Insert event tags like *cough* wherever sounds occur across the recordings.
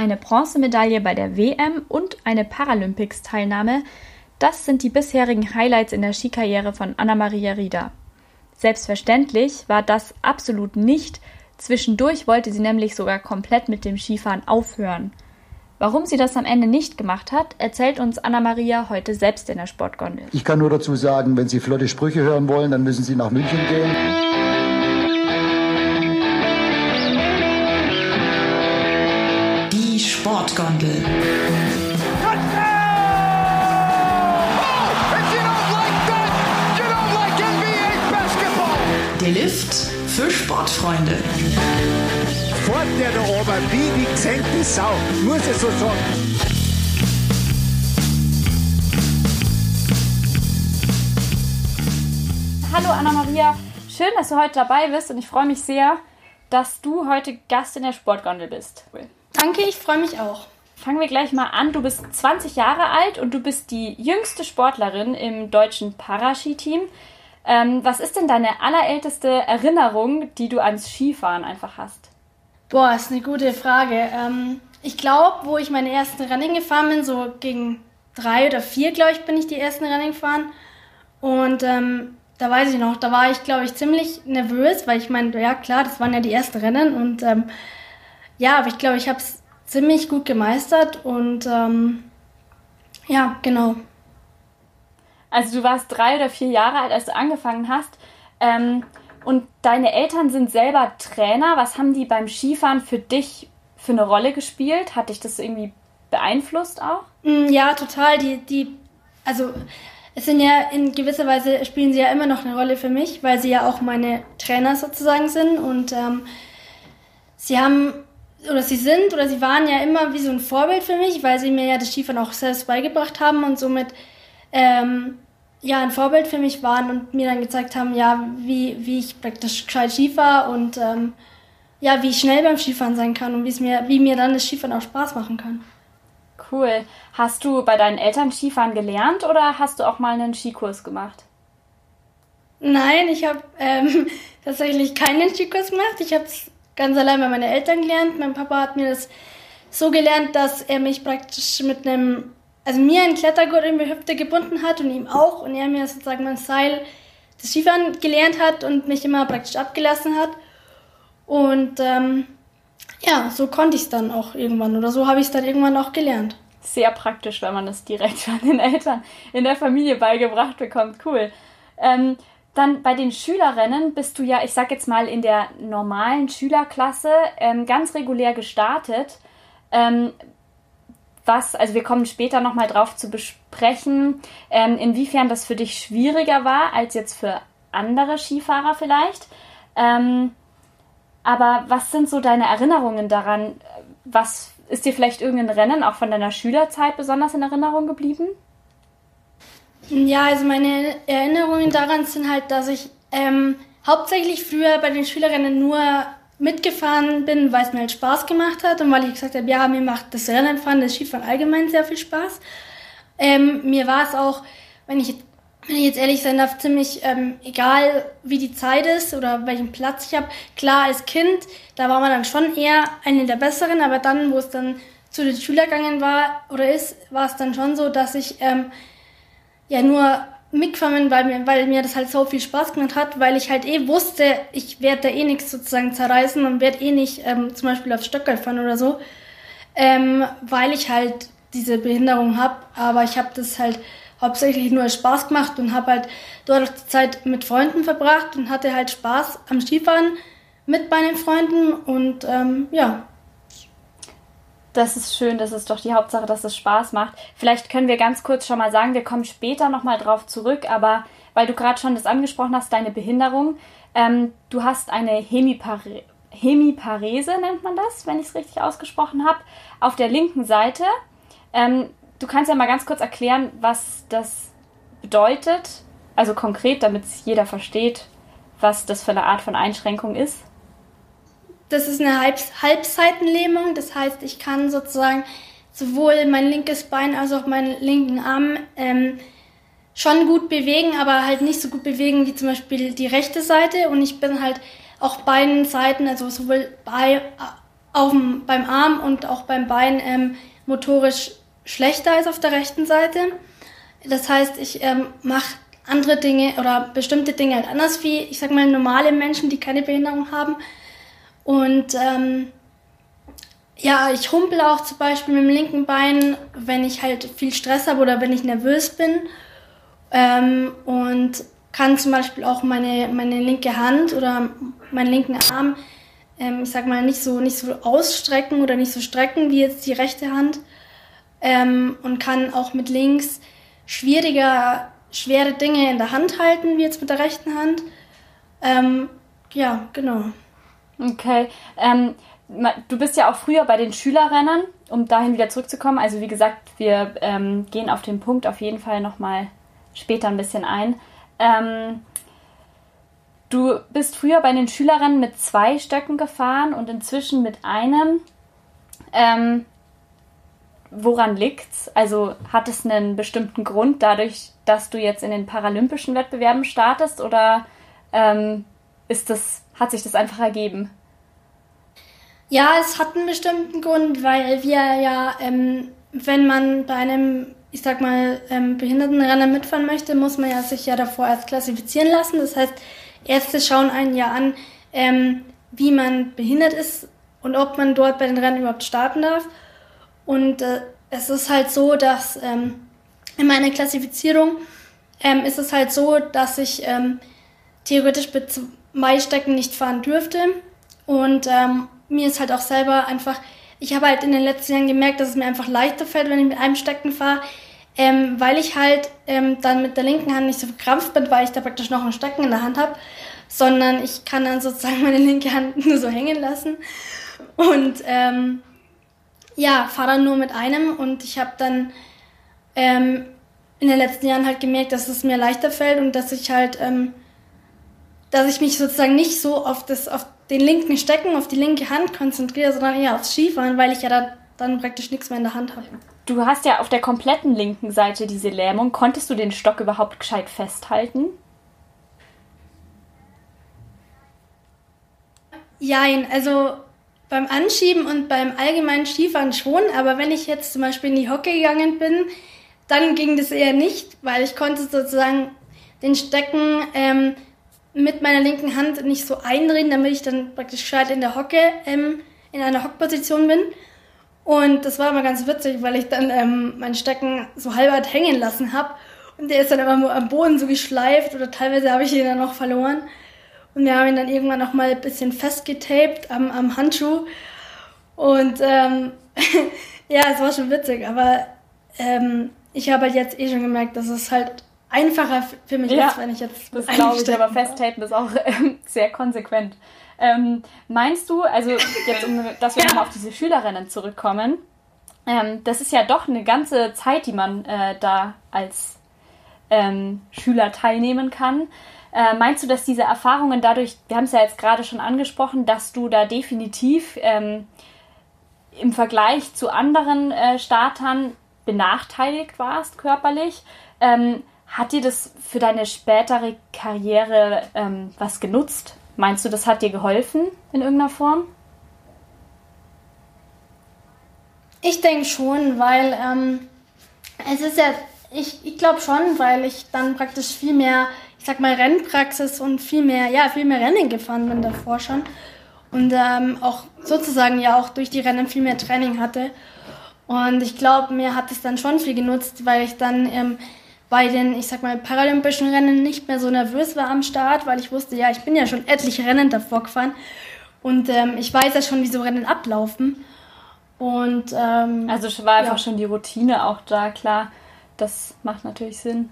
eine Bronzemedaille bei der WM und eine Paralympics-Teilnahme. Das sind die bisherigen Highlights in der Skikarriere von Anna-Maria Rieder. Selbstverständlich war das absolut nicht. Zwischendurch wollte sie nämlich sogar komplett mit dem Skifahren aufhören. Warum sie das am Ende nicht gemacht hat, erzählt uns Anna-Maria heute selbst in der Sportgondel. Ich kann nur dazu sagen, wenn Sie flotte Sprüche hören wollen, dann müssen Sie nach München gehen. Sportgondel. Der Lift für Sportfreunde. Fort der da oben, wie die gesenkte Sau, muss ich so sagen. Hallo Anna-Maria, schön, dass du heute dabei bist und ich freue mich sehr, dass du heute Gast in der Sportgondel bist. Danke, ich freue mich auch. Fangen wir gleich mal an. Du bist 20 Jahre alt und du bist die jüngste Sportlerin im deutschen Paraski-Team. Ähm, was ist denn deine allerälteste Erinnerung, die du ans Skifahren einfach hast? Boah, ist eine gute Frage. Ähm, ich glaube, wo ich meine ersten Rennen gefahren bin, so gegen drei oder vier, glaube ich, bin ich die ersten Rennen gefahren. Und ähm, da weiß ich noch, da war ich, glaube ich, ziemlich nervös, weil ich meine, ja klar, das waren ja die ersten Rennen. Und ähm, ja, aber ich glaube, ich habe es ziemlich gut gemeistert. Und ähm, ja, genau. Also du warst drei oder vier Jahre alt, als du angefangen hast. Ähm, und deine Eltern sind selber Trainer. Was haben die beim Skifahren für dich für eine Rolle gespielt? Hat dich das irgendwie beeinflusst auch? Mm, Ja, total. Die, die, also es sind ja in gewisser Weise spielen sie ja immer noch eine Rolle für mich, weil sie ja auch meine Trainer sozusagen sind und ähm, sie haben oder sie sind oder sie waren ja immer wie so ein Vorbild für mich, weil sie mir ja das Skifahren auch selbst beigebracht haben und somit ähm, ja ein Vorbild für mich waren und mir dann gezeigt haben, ja, wie, wie ich praktisch gescheit Skifahre und ähm, ja, wie ich schnell beim Skifahren sein kann und wie es mir, wie mir dann das Skifahren auch Spaß machen kann. Cool. Hast du bei deinen Eltern Skifahren gelernt oder hast du auch mal einen Skikurs gemacht? Nein, ich habe ähm, *laughs* tatsächlich keinen Skikurs gemacht. Ich habe es ganz allein bei meinen Eltern gelernt. Mein Papa hat mir das so gelernt, dass er mich praktisch mit einem, also mir einen Klettergurt in die Hüfte gebunden hat und ihm auch. Und er mir sozusagen mein Seil des Skifahren gelernt hat und mich immer praktisch abgelassen hat. Und ähm, ja, so konnte ich es dann auch irgendwann oder so habe ich es dann irgendwann auch gelernt. Sehr praktisch, wenn man das direkt *laughs* von den Eltern in der Familie beigebracht bekommt. Cool. Ähm, dann bei den Schülerinnen bist du ja, ich sag jetzt mal, in der normalen Schülerklasse ähm, ganz regulär gestartet. Ähm, was, also wir kommen später nochmal drauf zu besprechen, ähm, inwiefern das für dich schwieriger war als jetzt für andere Skifahrer vielleicht. Ähm, aber was sind so deine Erinnerungen daran? Was ist dir vielleicht irgendein Rennen auch von deiner Schülerzeit besonders in Erinnerung geblieben? Ja, also meine Erinnerungen daran sind halt, dass ich ähm, hauptsächlich früher bei den Schülerinnen nur mitgefahren bin, weil es mir halt Spaß gemacht hat und weil ich gesagt habe, ja, mir macht das Rennenfahren, das Skifahren allgemein sehr viel Spaß. Ähm, mir war es auch, wenn ich, wenn ich jetzt ehrlich sein darf, ziemlich ähm, egal, wie die Zeit ist oder welchen Platz ich habe. Klar, als Kind, da war man dann schon eher eine der Besseren, aber dann, wo es dann zu den Schülergängen war oder ist, war es dann schon so, dass ich ähm, ja nur mitgefahren, weil mir, weil mir das halt so viel Spaß gemacht hat, weil ich halt eh wusste, ich werde da eh nichts sozusagen zerreißen und werde eh nicht ähm, zum Beispiel aufs Stöckerl fahren oder so, ähm, weil ich halt diese Behinderung habe. Aber ich habe das halt hauptsächlich nur als Spaß gemacht und habe halt dort auch die Zeit mit Freunden verbracht und hatte halt Spaß am Skifahren mit meinen Freunden und ähm, ja, Das ist schön, das ist doch die Hauptsache, dass es Spaß macht. Vielleicht können wir ganz kurz schon mal sagen, wir kommen später nochmal drauf zurück, aber weil du gerade schon das angesprochen hast, deine Behinderung, ähm, du hast eine Hemipare Hemiparese, nennt man das, wenn ich es richtig ausgesprochen habe, auf der linken Seite. Ähm, du kannst ja mal ganz kurz erklären, was das bedeutet, also konkret, damit es jeder versteht, was das für eine Art von Einschränkung ist. Das ist eine Halb Halbseitenlähmung, das heißt, ich kann sozusagen sowohl mein linkes Bein als auch meinen linken Arm ähm, schon gut bewegen, aber halt nicht so gut bewegen wie zum Beispiel die rechte Seite. Und ich bin halt auch beiden Seiten, also sowohl bei, auf dem, beim Arm und auch beim Bein ähm, motorisch schlechter als auf der rechten Seite. Das heißt, ich ähm, mache andere Dinge oder bestimmte Dinge halt anders wie, ich sag mal, normale Menschen, die keine Behinderung haben. Und ähm, ja, ich humpel auch zum Beispiel mit dem linken Bein, wenn ich halt viel Stress habe oder wenn ich nervös bin. Ähm, und kann zum Beispiel auch meine, meine linke Hand oder meinen linken Arm, ähm, ich sag mal, nicht so, nicht so ausstrecken oder nicht so strecken wie jetzt die rechte Hand. Ähm, und kann auch mit links schwieriger, schwere Dinge in der Hand halten, wie jetzt mit der rechten Hand. Ähm, ja, genau. Okay. Ähm, du bist ja auch früher bei den Schülerrennern, um dahin wieder zurückzukommen. Also wie gesagt, wir ähm, gehen auf den Punkt auf jeden Fall nochmal später ein bisschen ein. Ähm, du bist früher bei den Schülerrennen mit zwei Stöcken gefahren und inzwischen mit einem. Ähm, woran liegt's? Also hat es einen bestimmten Grund dadurch, dass du jetzt in den paralympischen Wettbewerben startest oder ähm, ist das, hat sich das einfach ergeben? Ja, es hat einen bestimmten Grund, weil wir ja, ähm, wenn man bei einem, ich sag mal, ähm, Behindertenrenner mitfahren möchte, muss man ja sich ja davor erst klassifizieren lassen. Das heißt, Ärzte schauen einen ja an, ähm, wie man behindert ist und ob man dort bei den Rennen überhaupt starten darf. Und äh, es ist halt so, dass ähm, in meiner Klassifizierung ähm, ist es halt so, dass ich ähm, theoretisch mit zwei Stecken nicht fahren dürfte. Und ähm, mir ist halt auch selber einfach, ich habe halt in den letzten Jahren gemerkt, dass es mir einfach leichter fällt, wenn ich mit einem Stecken fahre, ähm, weil ich halt ähm, dann mit der linken Hand nicht so verkrampft bin, weil ich da praktisch noch einen Stecken in der Hand habe, sondern ich kann dann sozusagen meine linke Hand *laughs* nur so hängen lassen. Und ähm, ja, fahre dann nur mit einem. Und ich habe dann ähm, in den letzten Jahren halt gemerkt, dass es mir leichter fällt und dass ich halt, ähm, dass ich mich sozusagen nicht so auf das, auf den linken Stecken auf die linke Hand konzentriere, sondern eher aufs Skifahren, weil ich ja da dann praktisch nichts mehr in der Hand habe. Du hast ja auf der kompletten linken Seite diese Lähmung. Konntest du den Stock überhaupt gescheit festhalten? Jein, also beim Anschieben und beim allgemeinen Skifahren schon, aber wenn ich jetzt zum Beispiel in die Hocke gegangen bin, dann ging das eher nicht, weil ich konnte sozusagen den Stecken ähm, mit meiner linken Hand nicht so eindrehen, damit ich dann praktisch gescheit in der Hocke, ähm, in einer Hockposition bin. Und das war immer ganz witzig, weil ich dann ähm, meinen Stecken so halbert hängen lassen habe. Und der ist dann immer am Boden so geschleift oder teilweise habe ich ihn dann noch verloren. Und wir haben ihn dann irgendwann noch mal ein bisschen festgetaped am, am Handschuh. Und ähm, *laughs* ja, es war schon witzig, aber ähm, ich habe halt jetzt eh schon gemerkt, dass es halt einfacher für mich ja, ist, wenn ich jetzt. Das *laughs* glaube ich, aber festtapen ist auch ähm, sehr konsequent. Ähm, meinst du, also jetzt, um, *laughs* dass wir nochmal auf diese Schülerinnen zurückkommen, ähm, das ist ja doch eine ganze Zeit, die man äh, da als ähm, Schüler teilnehmen kann. Äh, meinst du, dass diese Erfahrungen dadurch, wir haben es ja jetzt gerade schon angesprochen, dass du da definitiv ähm, im Vergleich zu anderen äh, Startern benachteiligt warst körperlich? Ähm, hat dir das für deine spätere Karriere ähm, was genutzt? Meinst du, das hat dir geholfen in irgendeiner Form? Ich denke schon, weil ähm, es ist ja, ich, ich glaube schon, weil ich dann praktisch viel mehr, ich sag mal, Rennpraxis und viel mehr, ja, viel mehr Rennen gefahren bin davor schon. Und ähm, auch sozusagen ja auch durch die Rennen viel mehr Training hatte. Und ich glaube, mir hat es dann schon viel genutzt, weil ich dann ähm, bei den, ich sag mal, paralympischen Rennen nicht mehr so nervös war am Start, weil ich wusste, ja, ich bin ja schon etliche Rennen davor gefahren und ähm, ich weiß ja schon, wie so Rennen ablaufen. Und ähm, also war einfach ja. schon die Routine auch da, klar. Das macht natürlich Sinn.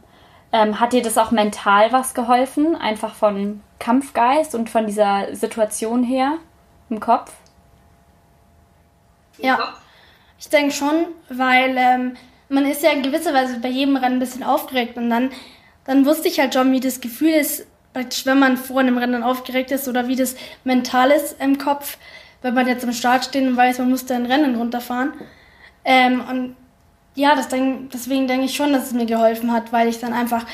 Ähm, hat dir das auch mental was geholfen? Einfach von Kampfgeist und von dieser Situation her im Kopf? Ja, ich denke schon, weil ähm, man ist ja in gewisser Weise bei jedem Rennen ein bisschen aufgeregt und dann, dann wusste ich halt schon, wie das Gefühl ist, praktisch, wenn man vor einem Rennen aufgeregt ist oder wie das mental ist im Kopf, wenn man jetzt am Start steht und weiß, man muss da ein Rennen runterfahren. Ähm, und ja, das denk, deswegen denke ich schon, dass es mir geholfen hat, weil ich dann einfach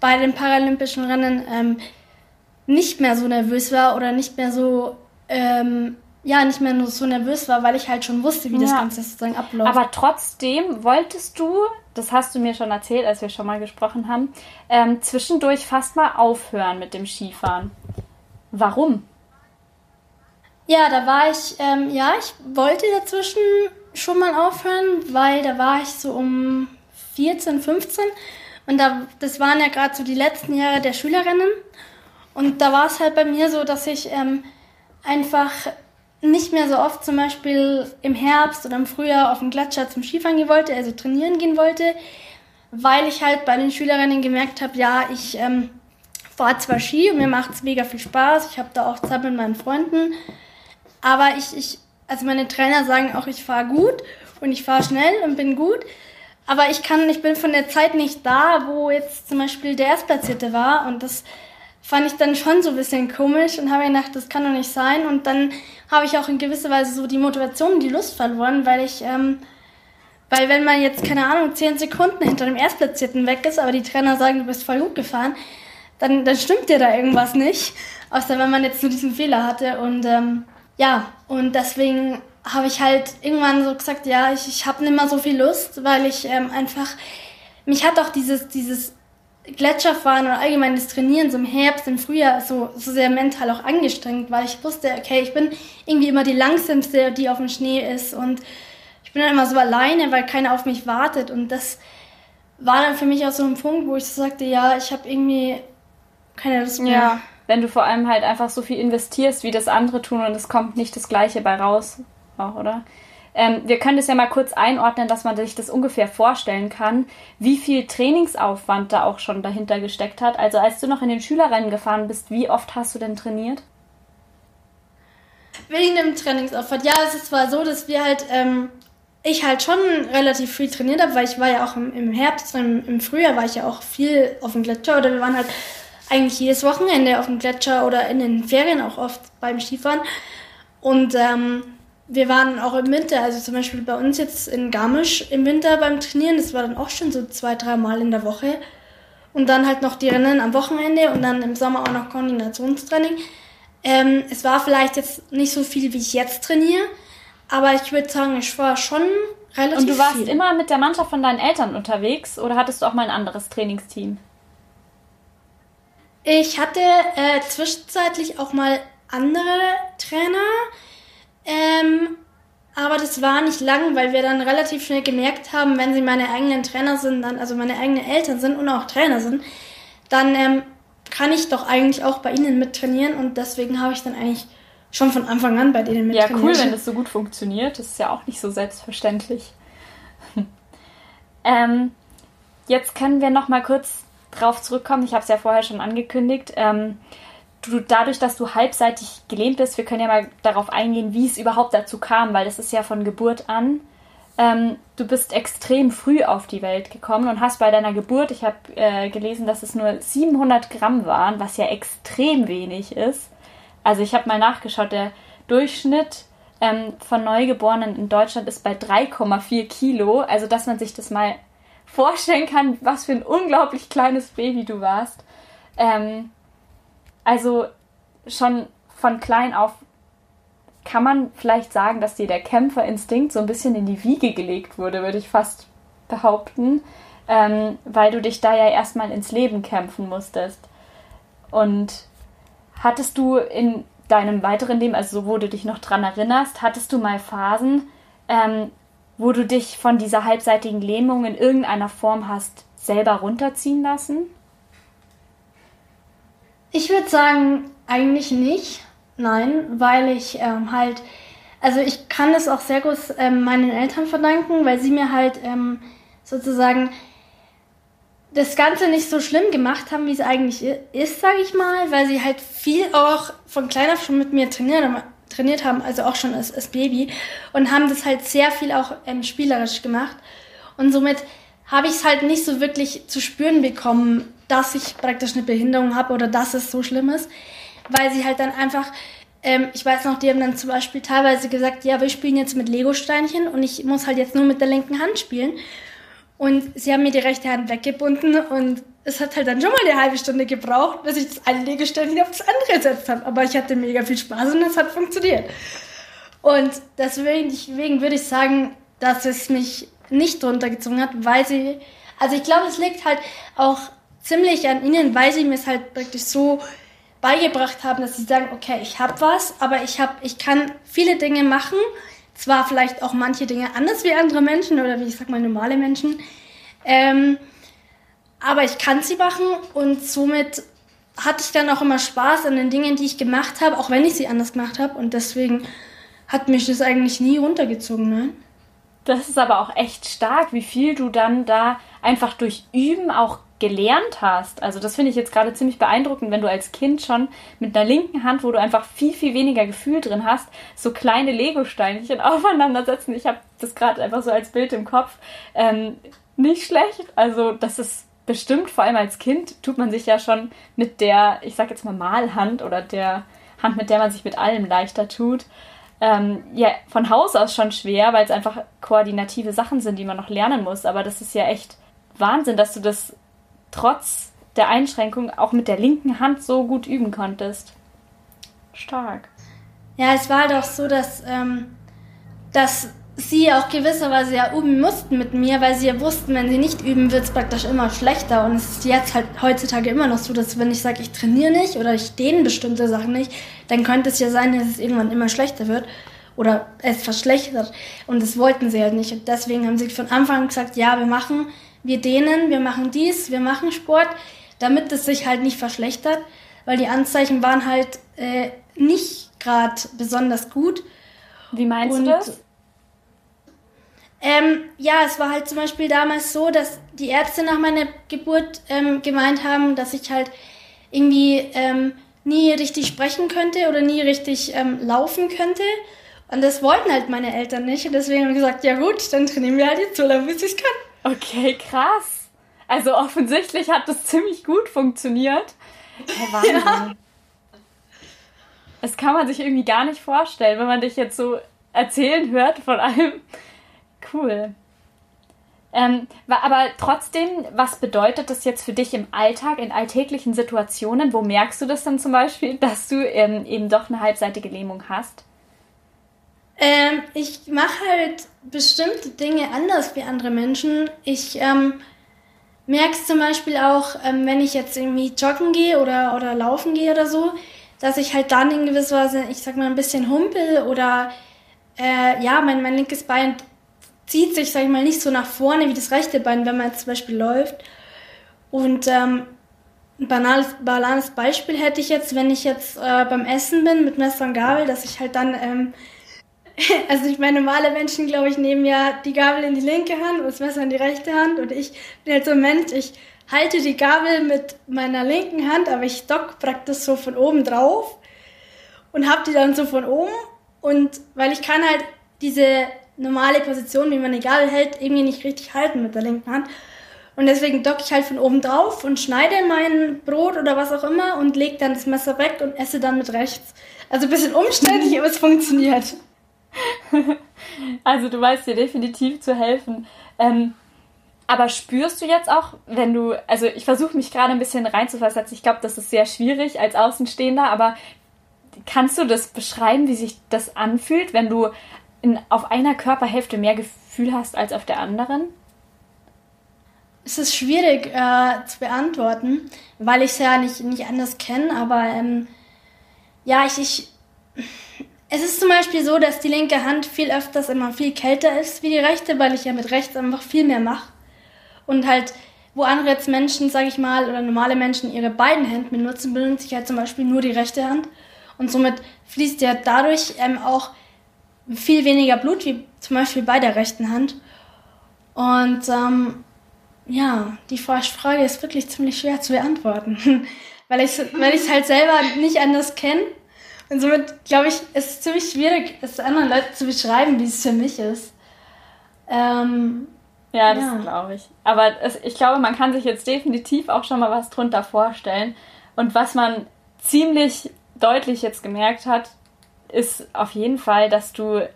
bei den paralympischen Rennen ähm, nicht mehr so nervös war oder nicht mehr so, ähm, ja nicht mehr nur so nervös war, weil ich halt schon wusste, wie ja. das Ganze sozusagen abläuft. Aber trotzdem wolltest du, das hast du mir schon erzählt, als wir schon mal gesprochen haben, ähm, zwischendurch fast mal aufhören mit dem Skifahren. Warum? Ja, da war ich, ähm, ja, ich wollte dazwischen schon mal aufhören, weil da war ich so um 14, 15 und da, das waren ja gerade so die letzten Jahre der Schülerinnen und da war es halt bei mir so, dass ich ähm, einfach nicht mehr so oft zum Beispiel im Herbst oder im Frühjahr auf den Gletscher zum Skifahren gehen wollte, also trainieren gehen wollte, weil ich halt bei den Schülerinnen gemerkt habe, ja, ich ähm, fahre zwar Ski und mir macht es mega viel Spaß, ich habe da auch Zeit mit meinen Freunden, aber ich, ich, also meine Trainer sagen auch, ich fahre gut und ich fahre schnell und bin gut, aber ich kann, ich bin von der Zeit nicht da, wo jetzt zum Beispiel der Erstplatzierte war und das fand ich dann schon so ein bisschen komisch und habe gedacht, das kann doch nicht sein. Und dann habe ich auch in gewisser Weise so die Motivation und die Lust verloren, weil ich, ähm, weil wenn man jetzt, keine Ahnung, zehn Sekunden hinter dem Erstplatzierten weg ist, aber die Trainer sagen, du bist voll gut gefahren, dann, dann stimmt dir da irgendwas nicht. Außer wenn man jetzt nur diesen Fehler hatte. Und ähm, ja, und deswegen habe ich halt irgendwann so gesagt, ja, ich, ich habe nicht mehr so viel Lust, weil ich ähm, einfach, mich hat auch dieses, dieses Gletscherfahren oder allgemein das Trainieren so im Herbst, im Frühjahr so, so sehr mental auch angestrengt, weil ich wusste, okay, ich bin irgendwie immer die langsamste, die auf dem Schnee ist und ich bin dann immer so alleine, weil keiner auf mich wartet und das war dann für mich auch so ein Punkt, wo ich so sagte, ja, ich habe irgendwie keine Lust mehr. Ja, wenn du vor allem halt einfach so viel investierst, wie das andere tun und es kommt nicht das Gleiche bei raus, auch, oder? Ähm, wir können das ja mal kurz einordnen, dass man sich das ungefähr vorstellen kann, wie viel Trainingsaufwand da auch schon dahinter gesteckt hat. Also als du noch in den Schülerrennen gefahren bist, wie oft hast du denn trainiert? Wegen dem Trainingsaufwand. Ja, es ist zwar so, dass wir halt, ähm, ich halt schon relativ viel trainiert habe, weil ich war ja auch im, im Herbst, im, im Frühjahr war ich ja auch viel auf dem Gletscher oder wir waren halt eigentlich jedes Wochenende auf dem Gletscher oder in den Ferien auch oft beim Skifahren. Und ähm, wir waren auch im Winter, also zum Beispiel bei uns jetzt in Garmisch im Winter beim Trainieren, das war dann auch schon so zwei, drei Mal in der Woche. Und dann halt noch die Rennen am Wochenende und dann im Sommer auch noch Koordinationstraining. Ähm, es war vielleicht jetzt nicht so viel, wie ich jetzt trainiere, aber ich würde sagen, ich war schon relativ Und du warst viel. immer mit der Mannschaft von deinen Eltern unterwegs oder hattest du auch mal ein anderes Trainingsteam? Ich hatte äh, zwischenzeitlich auch mal andere Trainer. Ähm, aber das war nicht lang, weil wir dann relativ schnell gemerkt haben, wenn sie meine eigenen Trainer sind, dann, also meine eigenen Eltern sind und auch Trainer sind, dann ähm, kann ich doch eigentlich auch bei ihnen mittrainieren und deswegen habe ich dann eigentlich schon von Anfang an bei denen mittrainiert. Ja, cool, wenn das so gut funktioniert. Das ist ja auch nicht so selbstverständlich. *laughs* ähm, jetzt können wir noch mal kurz drauf zurückkommen. Ich habe es ja vorher schon angekündigt. Ähm, du dadurch, dass du halbseitig gelähmt bist, wir können ja mal darauf eingehen, wie es überhaupt dazu kam, weil das ist ja von Geburt an. Ähm, du bist extrem früh auf die Welt gekommen und hast bei deiner Geburt, ich habe äh, gelesen, dass es nur 700 Gramm waren, was ja extrem wenig ist. Also ich habe mal nachgeschaut, der Durchschnitt ähm, von Neugeborenen in Deutschland ist bei 3,4 Kilo. Also dass man sich das mal vorstellen kann, was für ein unglaublich kleines Baby du warst. Ähm, also schon von klein auf kann man vielleicht sagen, dass dir der Kämpferinstinkt so ein bisschen in die Wiege gelegt wurde, würde ich fast behaupten, ähm, weil du dich da ja erstmal ins Leben kämpfen musstest. Und hattest du in deinem weiteren Leben, also so wo du dich noch dran erinnerst, hattest du mal Phasen, ähm, wo du dich von dieser halbseitigen Lähmung in irgendeiner Form hast selber runterziehen lassen? Ich würde sagen, eigentlich nicht. Nein, weil ich ähm, halt, also ich kann es auch sehr gut ähm, meinen Eltern verdanken, weil sie mir halt ähm, sozusagen das Ganze nicht so schlimm gemacht haben, wie es eigentlich ist, sage ich mal, weil sie halt viel auch von klein auf schon mit mir trainiert, trainiert haben, also auch schon als, als Baby und haben das halt sehr viel auch ähm, spielerisch gemacht und somit habe ich es halt nicht so wirklich zu spüren bekommen, dass ich praktisch eine Behinderung habe oder dass es so schlimm ist, weil sie halt dann einfach, ähm, ich weiß noch, die haben dann zum Beispiel teilweise gesagt, ja, wir spielen jetzt mit Lego-Steinchen und ich muss halt jetzt nur mit der linken Hand spielen. Und sie haben mir die rechte Hand weggebunden und es hat halt dann schon mal eine halbe Stunde gebraucht, bis ich das eine Lego-Steinchen auf das andere gesetzt habe. Aber ich hatte mega viel Spaß und es hat funktioniert. Und deswegen, deswegen würde ich sagen, dass es mich nicht runtergezogen hat, weil sie, also ich glaube, es liegt halt auch ziemlich an ihnen, weil sie mir es halt praktisch so beigebracht haben, dass sie sagen, okay, ich habe was, aber ich habe, ich kann viele Dinge machen, zwar vielleicht auch manche Dinge anders wie andere Menschen oder wie ich sag mal normale Menschen, ähm, aber ich kann sie machen und somit hatte ich dann auch immer Spaß an den Dingen, die ich gemacht habe, auch wenn ich sie anders gemacht habe und deswegen hat mich das eigentlich nie runtergezogen, nein. Das ist aber auch echt stark, wie viel du dann da einfach durch Üben auch gelernt hast. Also das finde ich jetzt gerade ziemlich beeindruckend, wenn du als Kind schon mit einer linken Hand, wo du einfach viel, viel weniger Gefühl drin hast, so kleine Lego-Steinchen *laughs* aufeinandersetzen. Ich habe das gerade einfach so als Bild im Kopf. Ähm, nicht schlecht. Also das ist bestimmt, vor allem als Kind, tut man sich ja schon mit der, ich sag jetzt mal Malhand oder der Hand, mit der man sich mit allem leichter tut, ähm, ja, von Haus aus schon schwer, weil es einfach koordinative Sachen sind, die man noch lernen muss. Aber das ist ja echt Wahnsinn, dass du das trotz der Einschränkung auch mit der linken Hand so gut üben konntest. Stark. Ja, es war doch so, dass, ähm, dass sie auch gewisserweise ja üben mussten mit mir, weil sie ja wussten, wenn sie nicht üben, wird es praktisch immer schlechter. Und es ist jetzt halt heutzutage immer noch so, dass wenn ich sage, ich trainiere nicht oder ich dehne bestimmte Sachen nicht, dann könnte es ja sein, dass es irgendwann immer schlechter wird oder es verschlechtert. Und das wollten sie halt nicht. Und deswegen haben sie von Anfang an gesagt, ja, wir machen, wir dehnen, wir machen dies, wir machen Sport, damit es sich halt nicht verschlechtert, weil die Anzeichen waren halt äh, nicht gerade besonders gut. Wie meinst Und du das? Ähm, ja, es war halt zum Beispiel damals so, dass die Ärzte nach meiner Geburt ähm, gemeint haben, dass ich halt irgendwie ähm, nie richtig sprechen könnte oder nie richtig ähm, laufen könnte. Und das wollten halt meine Eltern nicht. Und deswegen haben wir gesagt, ja gut, dann trainieren wir halt jetzt so lange, bis ich es kann. Okay, krass. Also offensichtlich hat das ziemlich gut funktioniert. Hey, *laughs* Wahnsinn. Ja. Das kann man sich irgendwie gar nicht vorstellen, wenn man dich jetzt so erzählen hört von allem Cool. Ähm, aber trotzdem, was bedeutet das jetzt für dich im Alltag, in alltäglichen Situationen? Wo merkst du das dann zum Beispiel, *laughs* dass du ähm, eben doch eine halbseitige Lähmung hast? Ähm, ich mache halt bestimmte Dinge anders wie andere Menschen. Ich ähm, merke es zum Beispiel auch, ähm, wenn ich jetzt irgendwie joggen gehe oder, oder laufen gehe oder so, dass ich halt dann in gewisser Weise, ich sag mal, ein bisschen humpel oder äh, ja, mein, mein linkes Bein zieht sich, sag ich mal, nicht so nach vorne wie das rechte Bein, wenn man jetzt zum Beispiel läuft. Und ähm, ein banales, banales Beispiel hätte ich jetzt, wenn ich jetzt äh, beim Essen bin mit Messer und Gabel, dass ich halt dann, ähm, *laughs* also ich meine, normale Menschen, glaube ich, nehmen ja die Gabel in die linke Hand und das Messer in die rechte Hand und ich bin halt so ein Mensch, ich halte die Gabel mit meiner linken Hand, aber ich dock praktisch so von oben drauf und hab die dann so von oben und weil ich kann halt diese normale Position, wie man Gabel hält, irgendwie nicht richtig halten mit der linken Hand. Und deswegen docke ich halt von oben drauf und schneide mein Brot oder was auch immer und lege dann das Messer weg und esse dann mit rechts. Also ein bisschen umständlich, aber es funktioniert. *laughs* Also du weißt dir definitiv zu helfen. Ähm, aber spürst du jetzt auch, wenn du, also ich versuche mich gerade ein bisschen reinzufassen, ich glaube, das ist sehr schwierig als Außenstehender, aber kannst du das beschreiben, wie sich das anfühlt, wenn du in, auf einer Körperhälfte mehr Gefühl hast als auf der anderen? Es ist schwierig äh, zu beantworten, weil ich es ja nicht, nicht anders kenne, aber ähm, ja, ich, ich. Es ist zum Beispiel so, dass die linke Hand viel öfters immer viel kälter ist wie die rechte, weil ich ja mit rechts einfach viel mehr mache. Und halt, wo andere jetzt Menschen, sag ich mal, oder normale Menschen ihre beiden Hände benutzen, benutze ich halt zum Beispiel nur die rechte Hand. Und somit fließt ja dadurch ähm, auch viel weniger Blut wie zum Beispiel bei der rechten Hand. Und ähm, ja, die Frage ist wirklich ziemlich schwer zu beantworten, *laughs* weil ich weil es halt selber nicht anders kenne. Und somit glaube ich, ist es ziemlich schwierig, es anderen Leuten zu beschreiben, wie es für mich ist. Ähm, ja, das ja. glaube ich. Aber es, ich glaube, man kann sich jetzt definitiv auch schon mal was drunter vorstellen. Und was man ziemlich deutlich jetzt gemerkt hat, ist auf jeden Fall, dass du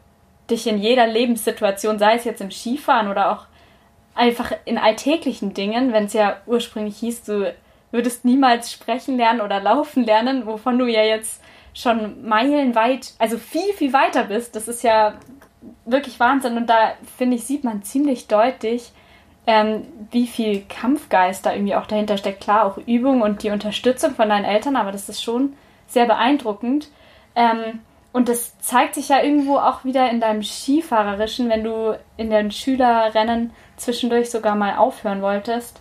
dich in jeder Lebenssituation, sei es jetzt im Skifahren oder auch einfach in alltäglichen Dingen, wenn es ja ursprünglich hieß, du würdest niemals sprechen lernen oder laufen lernen, wovon du ja jetzt schon meilenweit, also viel, viel weiter bist. Das ist ja wirklich Wahnsinn. Und da, finde ich, sieht man ziemlich deutlich, ähm, wie viel Kampfgeist da irgendwie auch dahinter steckt. Klar, auch Übung und die Unterstützung von deinen Eltern, aber das ist schon sehr beeindruckend. Ähm, und das zeigt sich ja irgendwo auch wieder in deinem Skifahrerischen, wenn du in den Schülerrennen zwischendurch sogar mal aufhören wolltest.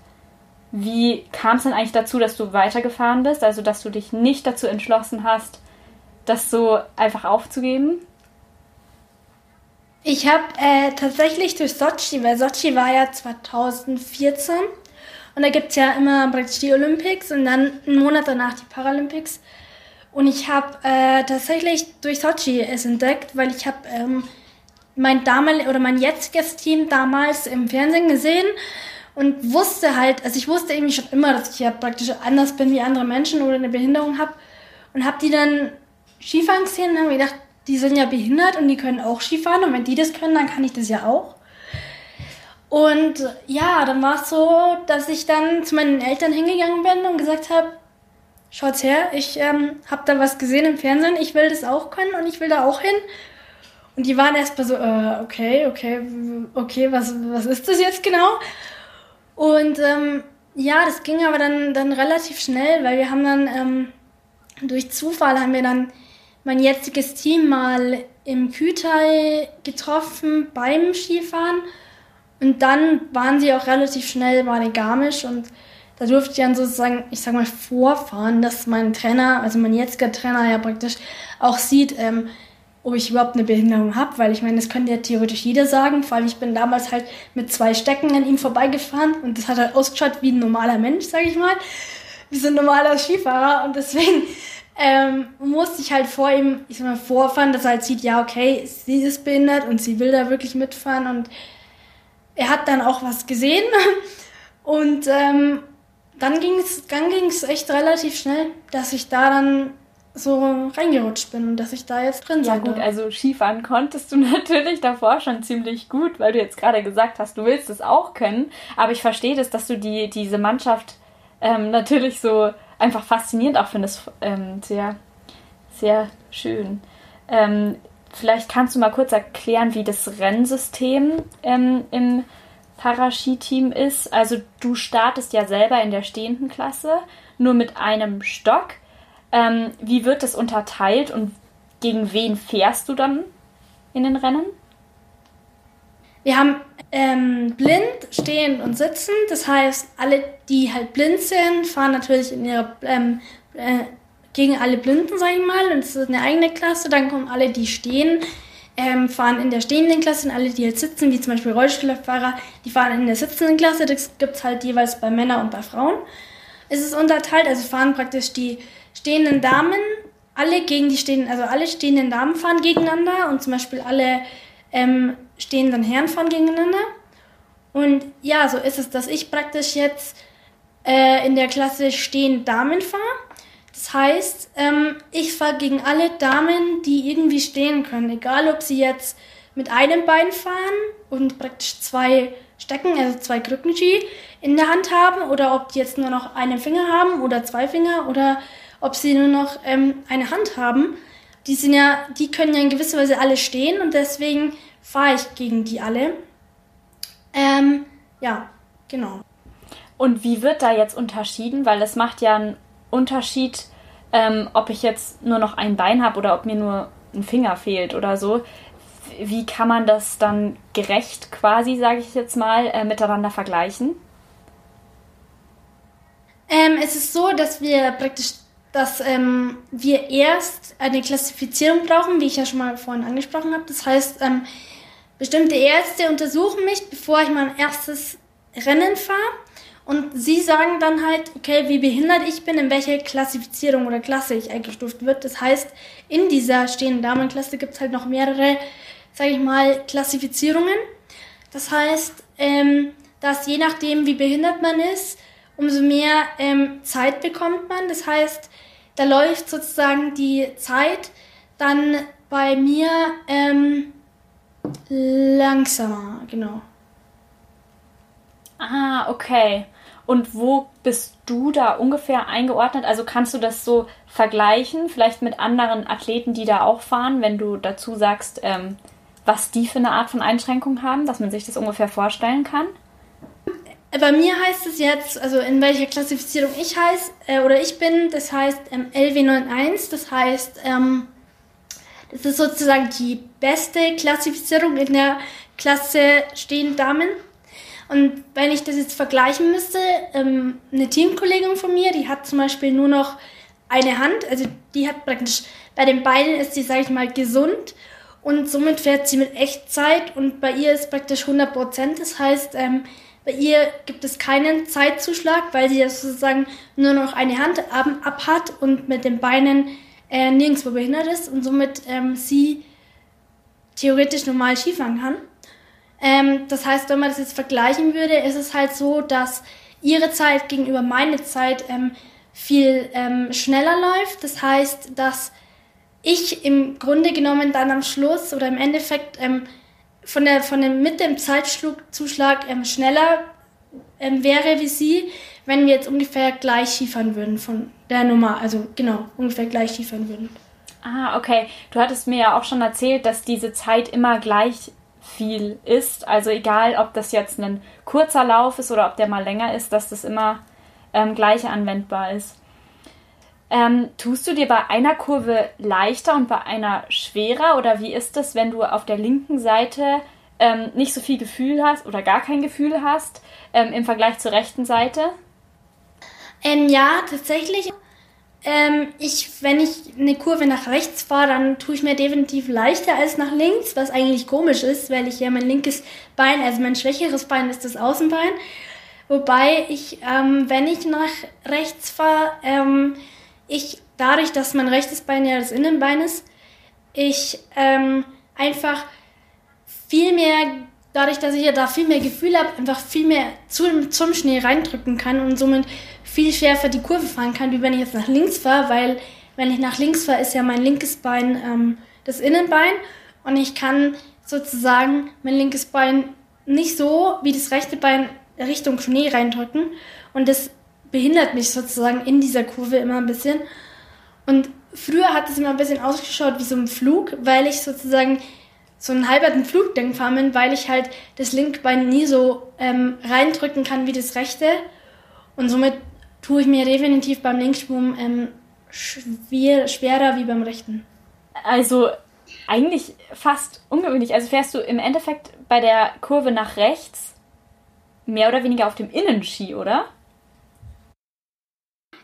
Wie kam es denn eigentlich dazu, dass du weitergefahren bist? Also, dass du dich nicht dazu entschlossen hast, das so einfach aufzugeben? Ich habe äh, tatsächlich durch Sochi, weil Sochi war ja 2014 und da gibt es ja immer praktisch die Olympics und dann einen Monat danach die Paralympics. Und ich habe äh, tatsächlich durch Sochi es entdeckt, weil ich habe ähm, mein damals oder mein jetziges Team damals im Fernsehen gesehen und wusste halt, also ich wusste irgendwie schon immer, dass ich ja praktisch anders bin wie andere Menschen oder eine Behinderung habe und habe die dann Skifahren gesehen und habe gedacht, die sind ja behindert und die können auch Skifahren und wenn die das können, dann kann ich das ja auch. Und ja, dann war es so, dass ich dann zu meinen Eltern hingegangen bin und gesagt habe, schaut's her, ich ähm, habe da was gesehen im Fernsehen, ich will das auch können und ich will da auch hin. Und die waren erstmal so, äh, okay, okay, okay, was, was ist das jetzt genau? Und ähm, ja, das ging aber dann, dann relativ schnell, weil wir haben dann ähm, durch Zufall haben wir dann mein jetziges Team mal im Kütai getroffen beim Skifahren. Und dann waren sie auch relativ schnell in Garmisch und da durfte ich dann sozusagen, ich sag mal, vorfahren, dass mein Trainer, also mein jetziger Trainer ja praktisch auch sieht, ähm, ob ich überhaupt eine Behinderung habe, weil ich meine, das könnte ja theoretisch jeder sagen, vor allem ich bin damals halt mit zwei Stecken an ihm vorbeigefahren und das hat halt ausgeschaut wie ein normaler Mensch, sag ich mal, wie so ein normaler Skifahrer. Und deswegen ähm, musste ich halt vor ihm, ich sag mal, vorfahren, dass er halt sieht, ja, okay, sie ist behindert und sie will da wirklich mitfahren. Und er hat dann auch was gesehen. *laughs* Und ähm, dann ging es dann ging's echt relativ schnell, dass ich da dann so reingerutscht bin und dass ich da jetzt drin ja, Ja gut, also Skifahren *laughs* konntest du natürlich davor schon ziemlich gut, weil du jetzt gerade gesagt hast, du willst es auch können. Aber ich verstehe das, dass du die, diese Mannschaft ähm, natürlich so einfach faszinierend auch findest. Ähm, sehr, sehr schön. Ähm, vielleicht kannst du mal kurz erklären, wie das Rennsystem ähm, im Paraski-Team ist. Also du startest ja selber in der stehenden Klasse, nur mit einem Stock. Ähm, wie wird das unterteilt und gegen wen fährst du dann in den Rennen? Wir haben ähm, blind, stehend und sitzend. Das heißt, alle, die halt blind sind, fahren natürlich in ihrer, ähm, äh, gegen alle Blinden, sag ich mal. Und es ist eine eigene Klasse. Dann kommen alle, die stehen, ähm, fahren in der stehenden Klasse und alle, die jetzt sitzen, wie zum Beispiel Rollstuhlfahrer, die fahren in der sitzenden Klasse. Das gibt es halt jeweils bei Männern und bei Frauen. Es ist unterteilt, also fahren praktisch die stehenden Damen alle gegen die stehenden, also alle stehenden Damen fahren gegeneinander und zum Beispiel alle ähm, stehenden Herren fahren gegeneinander. Und ja, so ist es, dass ich praktisch jetzt äh, in der Klasse stehend Damen fahre das heißt, ähm, ich fahre gegen alle Damen, die irgendwie stehen können. Egal, ob sie jetzt mit einem Bein fahren und praktisch zwei Stecken, also zwei Krückenski in der Hand haben oder ob die jetzt nur noch einen Finger haben oder zwei Finger oder ob sie nur noch ähm, eine Hand haben. Die sind ja, die können ja in gewisser Weise alle stehen und deswegen fahre ich gegen die alle. Ähm, ja, genau. Und wie wird da jetzt unterschieden? Weil es macht ja einen Unterschied, ähm, ob ich jetzt nur noch ein Bein habe oder ob mir nur ein Finger fehlt oder so. Wie kann man das dann gerecht quasi, sage ich jetzt mal, äh, miteinander vergleichen? Ähm, es ist so, dass wir praktisch, dass ähm, wir erst eine Klassifizierung brauchen, wie ich ja schon mal vorhin angesprochen habe. Das heißt, ähm, bestimmte Ärzte untersuchen mich, bevor ich mein erstes Rennen fahre und sie sagen dann halt, okay, wie behindert ich bin, in welche Klassifizierung oder Klasse ich eingestuft wird. Das heißt, in dieser stehenden Damenklasse gibt es halt noch mehrere, sage ich mal, Klassifizierungen. Das heißt, ähm, dass je nachdem, wie behindert man ist, umso mehr ähm, Zeit bekommt man. Das heißt, da läuft sozusagen die Zeit dann bei mir ähm, langsamer, genau. Ah, okay. Und wo bist du da ungefähr eingeordnet? Also kannst du das so vergleichen, vielleicht mit anderen Athleten, die da auch fahren, wenn du dazu sagst, ähm, was die für eine Art von Einschränkung haben, dass man sich das ungefähr vorstellen kann? Bei mir heißt es jetzt, also in welcher Klassifizierung ich heiß äh, oder ich bin, das heißt ähm, LW91, das heißt, ähm, das ist sozusagen die beste Klassifizierung in der Klasse stehen Damen. Und wenn ich das jetzt vergleichen müsste, ähm, eine Teamkollegin von mir, die hat zum Beispiel nur noch eine Hand, also die hat praktisch, bei den Beinen ist sie, sage ich mal, gesund und somit fährt sie mit Echtzeit und bei ihr ist praktisch 100 Prozent. Das heißt, ähm, bei ihr gibt es keinen Zeitzuschlag, weil sie ja sozusagen nur noch eine Hand ab, hat und mit den Beinen äh, nirgendwo behindert ist und somit ähm, sie theoretisch normal Skifahren kann. Ähm, das heißt, wenn man das jetzt vergleichen würde, ist es halt so, dass ihre Zeit gegenüber meiner Zeit ähm, viel ähm, schneller läuft. Das heißt, dass ich im Grunde genommen dann am Schluss oder im Endeffekt ähm, von der, von dem, mit dem Zeitzuschlag ähm, schneller ähm, wäre wie sie, wenn wir jetzt ungefähr gleich Skifahren würden von der Nummer, also genau, ungefähr gleich Skifahren würden. Ah, okay. Du hattest mir ja auch schon erzählt, dass diese Zeit immer gleich viel ist. Also egal, ob das jetzt ein kurzer Lauf ist oder ob der mal länger ist, dass das immer ähm, gleich anwendbar ist. Ähm, tust du dir bei einer Kurve leichter und bei einer schwerer oder wie ist es, wenn du auf der linken Seite ähm, nicht so viel Gefühl hast oder gar kein Gefühl hast ähm, im Vergleich zur rechten Seite? Ähm, ja, tatsächlich. Ähm, ich, wenn ich eine Kurve nach rechts fahre, dann tue ich mir definitiv leichter als nach links, was eigentlich komisch ist, weil ich ja mein linkes Bein, also mein schwächeres Bein ist das Außenbein. Wobei ich, ähm, wenn ich nach rechts fahre, ähm, ich dadurch, dass mein rechtes Bein ja das Innenbein ist, ich ähm, einfach viel mehr, dadurch, dass ich ja da viel mehr Gefühl habe, einfach viel mehr zum, zum Schnee reindrücken kann und somit viel schärfer die Kurve fahren kann, wie wenn ich jetzt nach links fahre, weil wenn ich nach links fahre, ist ja mein linkes Bein ähm, das Innenbein und ich kann sozusagen mein linkes Bein nicht so wie das rechte Bein Richtung Schnee reindrücken und das behindert mich sozusagen in dieser Kurve immer ein bisschen. Und früher hat es immer ein bisschen ausgeschaut wie so ein Flug, weil ich sozusagen so einen halberten Flugding fahren bin, weil ich halt das linke Bein nie so ähm, reindrücken kann wie das rechte. Und somit tue ich mir definitiv beim Linksschwung ähm, schwer, schwerer wie beim rechten. Also eigentlich fast ungewöhnlich. Also fährst du im Endeffekt bei der Kurve nach rechts mehr oder weniger auf dem Innenski, oder?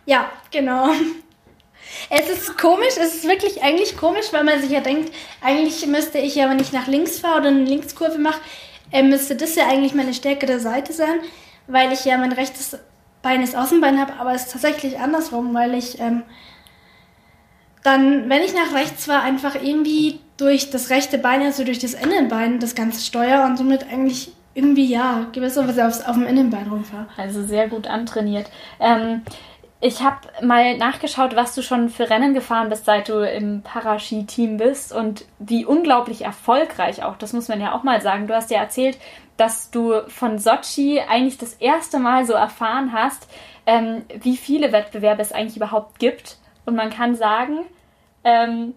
Ja, genau. Es ist komisch, es ist wirklich eigentlich komisch, weil man sich ja denkt, eigentlich müsste ich ja, wenn ich nach links fahre oder eine Linkskurve mache, äh, müsste das ja eigentlich meine stärkere Seite sein, weil ich ja mein rechtes Bein als Außenbein habe, aber es ist tatsächlich andersrum, weil ich ähm, dann, wenn ich nach rechts fahre, einfach irgendwie durch das rechte Bein, also durch das Innenbein, das Ganze steuere und somit eigentlich irgendwie, ja, gewisserweise aufs, auf dem Innenbein rumfahre. Also sehr gut antrainiert. Ähm, ich habe mal nachgeschaut, was du schon für Rennen gefahren bist, seit du im Paraski-Team bist und wie unglaublich erfolgreich auch. Das muss man ja auch mal sagen. Du hast ja erzählt, dass du von Sochi eigentlich das erste Mal so erfahren hast, ähm, wie viele Wettbewerbe es eigentlich überhaupt gibt. Und man kann sagen, ähm,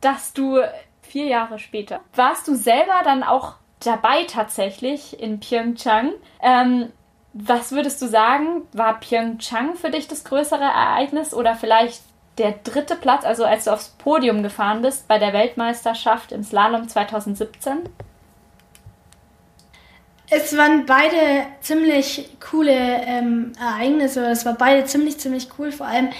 dass du vier Jahre später warst du selber dann auch dabei tatsächlich in Pyeongchang. Ähm, was würdest du sagen, war Pyeongchang für dich das größere Ereignis oder vielleicht der dritte Platz, also als du aufs Podium gefahren bist bei der Weltmeisterschaft im Slalom 2017? Es waren beide ziemlich coole ähm, Ereignisse. Es war beide ziemlich, ziemlich cool. Vor allem,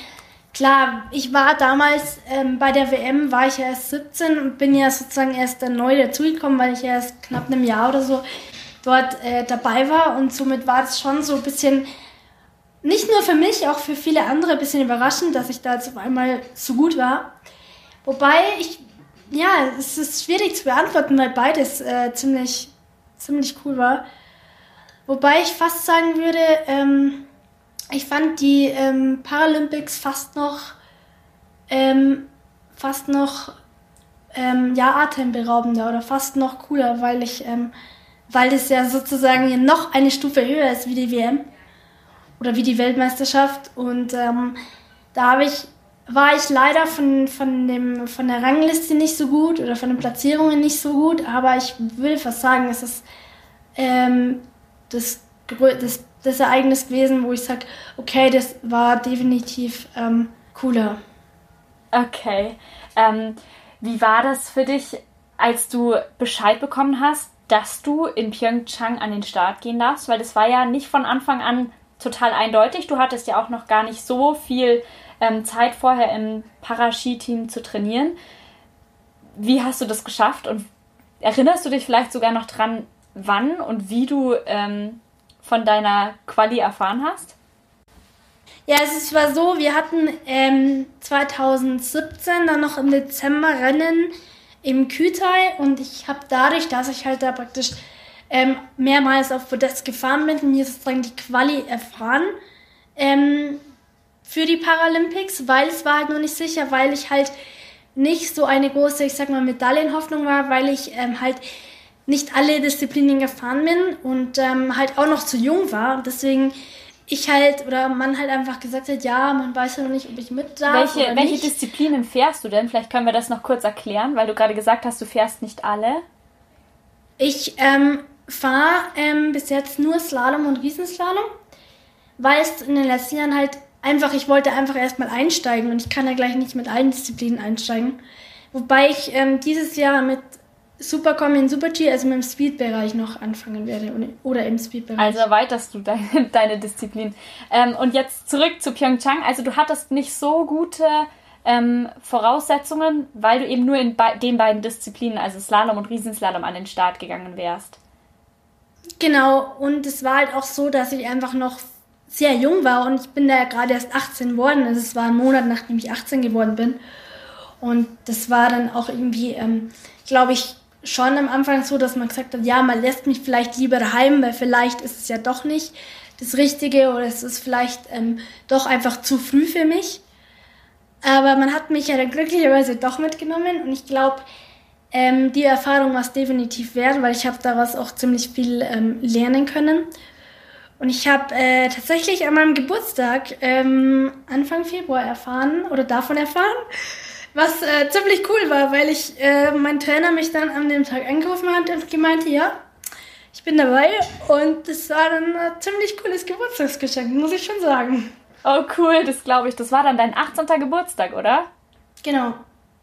klar, ich war damals ähm, bei der WM, war ich ja erst 17 und bin ja sozusagen erst dann neu dazugekommen, weil ich ja erst knapp einem Jahr oder so dort äh, dabei war und somit war es schon so ein bisschen, nicht nur für mich, auch für viele andere ein bisschen überraschend, dass ich da jetzt auf einmal so gut war. Wobei ich, ja, es ist schwierig zu beantworten, weil beides äh, ziemlich, ziemlich cool war. Wobei ich fast sagen würde, ähm, ich fand die ähm, Paralympics fast noch, ähm, fast noch, ähm, ja, atemberaubender oder fast noch cooler, weil ich ähm, weil das ja sozusagen noch eine Stufe höher ist wie die WM. oder wie die Weltmeisterschaft. Und ähm, da habe ich, war ich leider von, von, dem, von der Rangliste nicht so gut oder von den Platzierungen nicht so gut, aber ich will fast sagen, es ist ähm, das, das, das Ereignis gewesen, wo ich sage, okay, das war definitiv ähm, cooler. Okay. Ähm, wie war das für dich, als du Bescheid bekommen hast, dass du in Pyeongchang an den Start gehen darfst? Weil das war ja nicht von Anfang an total eindeutig. Du hattest ja auch noch gar nicht so viel ähm, Zeit vorher im Paraski-Team zu trainieren. Wie hast du das geschafft und erinnerst du dich vielleicht sogar noch dran, wann und wie du ähm, von deiner Quali erfahren hast? Ja, es war so, wir hatten ähm, 2017 dann noch im Dezember Rennen im Kütai und ich habe dadurch, dass ich halt da praktisch ähm, mehrmals auf Podest gefahren bin, mir sozusagen die Quali erfahren ähm, für die Paralympics, weil es war halt noch nicht sicher, weil ich halt nicht so eine große, ich sag mal, Medaillenhoffnung war, weil ich ähm, halt nicht alle Disziplinen gefahren bin und ähm, halt auch noch zu jung war. Deswegen ich halt oder man halt einfach gesagt hat, ja, man weiß ja noch nicht, ob ich mit darf. Welche, welche nicht. Disziplinen fährst du denn? Vielleicht können wir das noch kurz erklären, weil du gerade gesagt hast, du fährst nicht alle. Ich ähm, fahre ähm, bis jetzt nur Slalom und Riesenslalom, weil es in den letzten Jahren halt einfach, ich wollte einfach erstmal einsteigen und ich kann ja gleich nicht mit allen Disziplinen einsteigen. Wobei ich ähm, dieses Jahr mit Supercom in Super-G, also mit dem Speed-Bereich noch anfangen werde oder im Speed-Bereich. Also erweiterst du deine, *laughs* deine Disziplin. Ähm, und jetzt zurück zu Pyeongchang. Also du hattest nicht so gute ähm, Voraussetzungen, weil du eben nur in be den beiden Disziplinen, also Slalom und Riesenslalom, an den Start gegangen wärst. Genau, und es war halt auch so, dass ich einfach noch sehr jung war und ich bin da gerade erst 18 geworden. Also es war ein Monat, nachdem ich 18 geworden bin. Und das war dann auch irgendwie, ähm, glaube ich, schon am Anfang so, dass man gesagt hat, ja, man lässt mich vielleicht lieber daheim, weil vielleicht ist es ja doch nicht das Richtige oder es ist vielleicht ähm, doch einfach zu früh für mich. Aber man hat mich ja dann glücklicherweise doch mitgenommen und ich glaube, ähm, die Erfahrung war es definitiv wert, weil ich habe daraus auch ziemlich viel ähm, lernen können. Und ich habe äh, tatsächlich an meinem Geburtstag ähm, Anfang Februar erfahren oder davon erfahren, was äh, ziemlich cool war, weil ich äh, mein Trainer mich dann an dem Tag angerufen hat und gemeint, ja, ich bin dabei und das war dann ein ziemlich cooles Geburtstagsgeschenk, muss ich schon sagen. Oh cool, das glaube ich. Das war dann dein 18. Geburtstag, oder? Genau.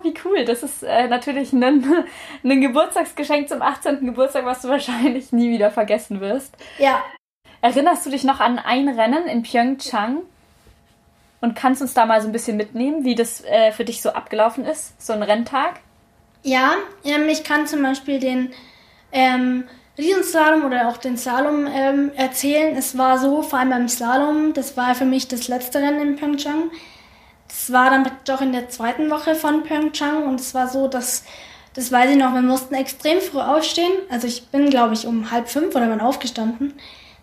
Wie cool. Das ist äh, natürlich ein, *laughs* ein Geburtstagsgeschenk zum 18. Geburtstag, was du wahrscheinlich nie wieder vergessen wirst. Ja. Erinnerst du dich noch an ein Rennen in Pyeongchang? Und kannst uns da mal so ein bisschen mitnehmen, wie das äh, für dich so abgelaufen ist, so ein Renntag? Ja, ähm, ich kann zum Beispiel den ähm, Riesenslalom oder auch den Slalom ähm, erzählen. Es war so, vor allem beim Slalom, das war für mich das letzte Rennen in Pyeongchang. Das war dann doch in der zweiten Woche von Pyeongchang und es war so, dass, das weiß ich noch, wir mussten extrem früh aufstehen. Also ich bin, glaube ich, um halb fünf oder wann aufgestanden,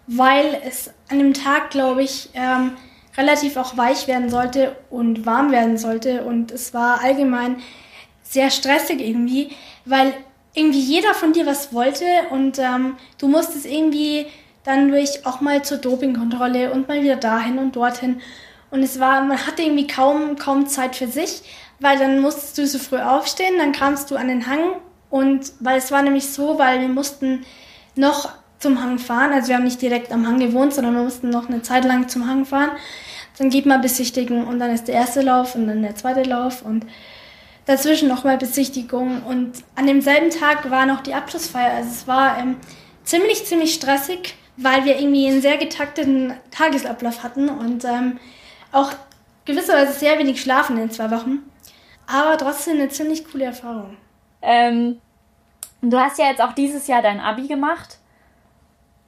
weil es an dem Tag, glaube ich, ähm, relativ auch weich werden sollte und warm werden sollte. Und es war allgemein sehr stressig irgendwie, weil irgendwie jeder von dir was wollte und ähm, du musstest irgendwie dann durch auch mal zur Dopingkontrolle und mal wieder dahin und dorthin. Und es war, man hatte irgendwie kaum, kaum Zeit für sich, weil dann musstest du so früh aufstehen, dann kamst du an den Hang und weil es war nämlich so, weil wir mussten noch zum Hang fahren. Also wir haben nicht direkt am Hang gewohnt, sondern wir mussten noch eine Zeit lang zum Hang fahren. Dann geht man besichtigen und dann ist der erste Lauf und dann der zweite Lauf und dazwischen nochmal Besichtigung. Und an demselben Tag war noch die Abschlussfeier. Also es war ähm, ziemlich, ziemlich stressig, weil wir irgendwie einen sehr getakteten Tagesablauf hatten und ähm, auch gewisserweise sehr wenig schlafen in zwei Wochen. Aber trotzdem eine ziemlich coole Erfahrung. Ähm, du hast ja jetzt auch dieses Jahr dein Abi gemacht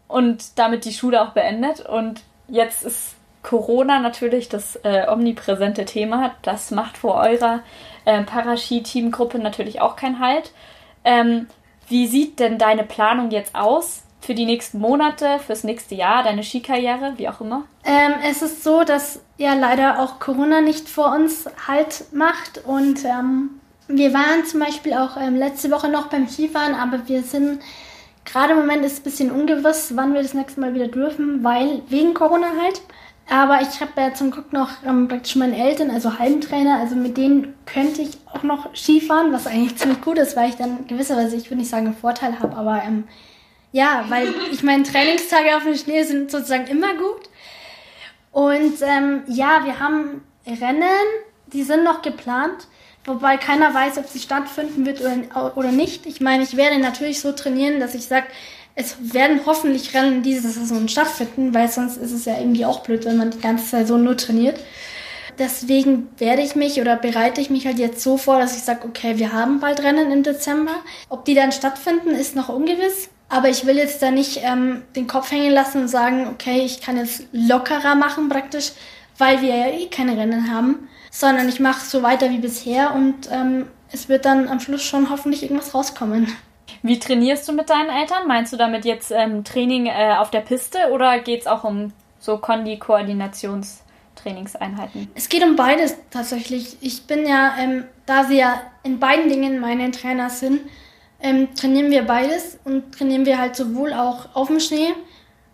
und damit die Schule auch beendet. Und jetzt ist Corona natürlich das äh, omnipräsente Thema. Das macht vor eurer äh, Paraski-Teamgruppe natürlich auch keinen Halt. Ähm, wie sieht denn deine Planung jetzt aus für die nächsten Monate, fürs nächste Jahr, deine Skikarriere, wie auch immer? Ähm, es ist so, dass ja leider auch Corona nicht vor uns Halt macht und ähm, wir waren zum Beispiel auch ähm, letzte Woche noch beim Skifahren, aber wir sind gerade im Moment ist es ein bisschen ungewiss, wann wir das nächste Mal wieder dürfen, weil wegen Corona halt. Aber ich habe ja zum Glück noch ähm, praktisch meine Eltern, also Heimtrainer, also mit denen könnte ich auch noch Skifahren, was eigentlich ziemlich gut ist, weil ich dann gewisserweise, ich würde nicht sagen, einen Vorteil habe, aber ähm, ja, weil ich meine Trainingstage auf dem Schnee sind sozusagen immer gut. Und ähm, ja, wir haben Rennen, die sind noch geplant, wobei keiner weiß, ob sie stattfinden wird oder, oder nicht. Ich meine, ich werde natürlich so trainieren, dass ich sage, es werden hoffentlich Rennen diese Saison stattfinden, weil sonst ist es ja irgendwie auch blöd, wenn man die ganze Saison nur trainiert. Deswegen werde ich mich oder bereite ich mich halt jetzt so vor, dass ich sage, okay, wir haben bald Rennen im Dezember. Ob die dann stattfinden, ist noch ungewiss. Aber ich will jetzt da nicht ähm, den Kopf hängen lassen und sagen, okay, ich kann jetzt lockerer machen praktisch, weil wir ja eh keine Rennen haben, sondern ich mache so weiter wie bisher und ähm, es wird dann am Schluss schon hoffentlich irgendwas rauskommen. Wie trainierst du mit deinen Eltern? Meinst du damit jetzt ähm, Training äh, auf der Piste oder geht es auch um so Kondi-Koordinationstrainingseinheiten? Es geht um beides tatsächlich. Ich bin ja, ähm, da sie ja in beiden Dingen meine Trainer sind, ähm, trainieren wir beides und trainieren wir halt sowohl auch auf dem Schnee,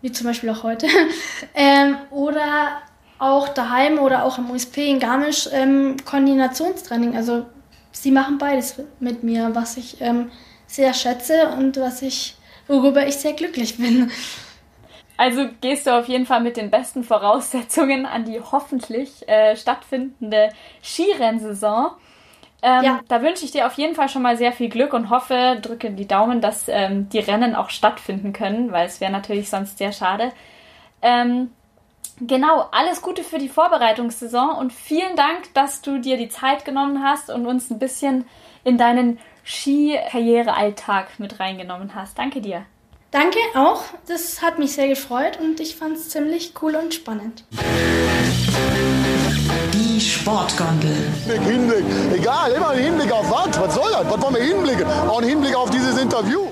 wie zum Beispiel auch heute, *laughs* ähm, oder auch daheim oder auch im USP in Garmisch ähm, Koordinationstraining. Also sie machen beides mit mir, was ich ähm, sehr schätze und was ich, worüber ich sehr glücklich bin. Also gehst du auf jeden Fall mit den besten Voraussetzungen an die hoffentlich äh, stattfindende Skirennsaison. Ähm, ja. Da wünsche ich dir auf jeden Fall schon mal sehr viel Glück und hoffe, drücke die Daumen, dass ähm, die Rennen auch stattfinden können, weil es wäre natürlich sonst sehr schade. Ähm, genau, alles Gute für die Vorbereitungssaison und vielen Dank, dass du dir die Zeit genommen hast und uns ein bisschen in deinen Skikarrierealltag mit reingenommen hast. Danke dir. Danke auch. Das hat mich sehr gefreut und ich fand es ziemlich cool und spannend. Die Sportgondel. Hinblick, egal, immer ein Hinblick auf was? Was soll das? Was wollen wir hinblicken? Auch ein Hinblick auf dieses Interview.